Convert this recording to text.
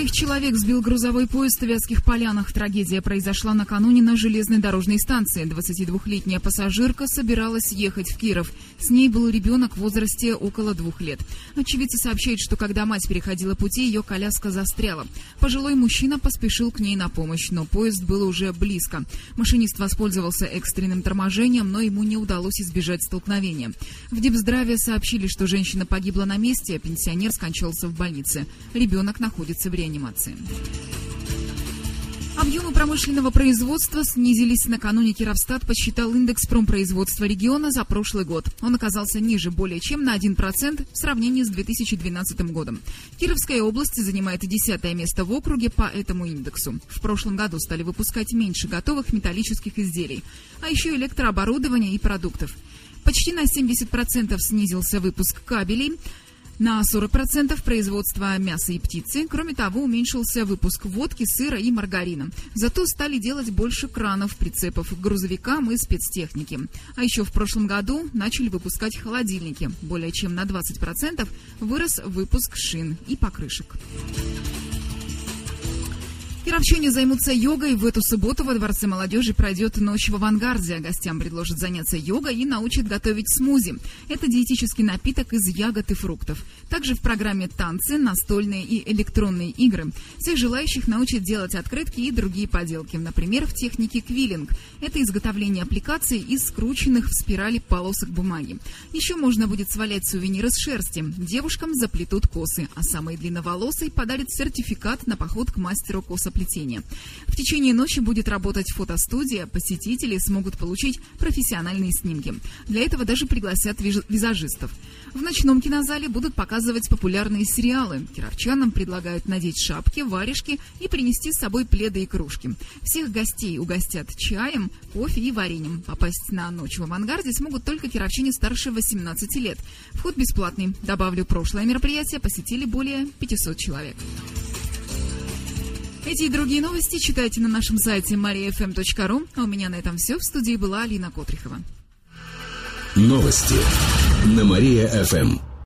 Троих человек сбил грузовой поезд в Вятских Полянах. Трагедия произошла накануне на железной дорожной станции. 22-летняя пассажирка собиралась ехать в Киров. С ней был ребенок в возрасте около двух лет. Очевидцы сообщают, что когда мать переходила пути, ее коляска застряла. Пожилой мужчина поспешил к ней на помощь, но поезд был уже близко. Машинист воспользовался экстренным торможением, но ему не удалось избежать столкновения. В Депздраве сообщили, что женщина погибла на месте, а пенсионер скончался в больнице. Ребенок находится в реанимации. Объемы промышленного производства снизились. Накануне Кировстат посчитал индекс промпроизводства региона за прошлый год. Он оказался ниже более чем на 1% в сравнении с 2012 годом. Кировская область занимает десятое место в округе по этому индексу. В прошлом году стали выпускать меньше готовых металлических изделий, а еще электрооборудования и продуктов. Почти на 70% снизился выпуск кабелей, на 40% производства мяса и птицы. Кроме того, уменьшился выпуск водки, сыра и маргарина. Зато стали делать больше кранов, прицепов к грузовикам и спецтехники. А еще в прошлом году начали выпускать холодильники. Более чем на 20% вырос выпуск шин и покрышек. Кировчане займутся йогой. В эту субботу во Дворце молодежи пройдет ночь в авангарде. Гостям предложат заняться йогой и научат готовить смузи. Это диетический напиток из ягод и фруктов. Также в программе танцы, настольные и электронные игры. Всех желающих научат делать открытки и другие поделки. Например, в технике квиллинг. Это изготовление аппликаций из скрученных в спирали полосок бумаги. Еще можно будет свалять сувениры с шерсти. Девушкам заплетут косы, а самые длинноволосые подарят сертификат на поход к мастеру косоплетения плетения. В течение ночи будет работать фотостудия, посетители смогут получить профессиональные снимки. Для этого даже пригласят визажистов. В ночном кинозале будут показывать популярные сериалы. Кировчанам предлагают надеть шапки, варежки и принести с собой пледы и кружки. Всех гостей угостят чаем, кофе и вареньем. Попасть на ночь в авангарде смогут только кировчане старше 18 лет. Вход бесплатный. Добавлю, прошлое мероприятие посетили более 500 человек. Эти и другие новости читайте на нашем сайте mariafm.ru. А у меня на этом все. В студии была Алина Котрихова. Новости на Мария-ФМ.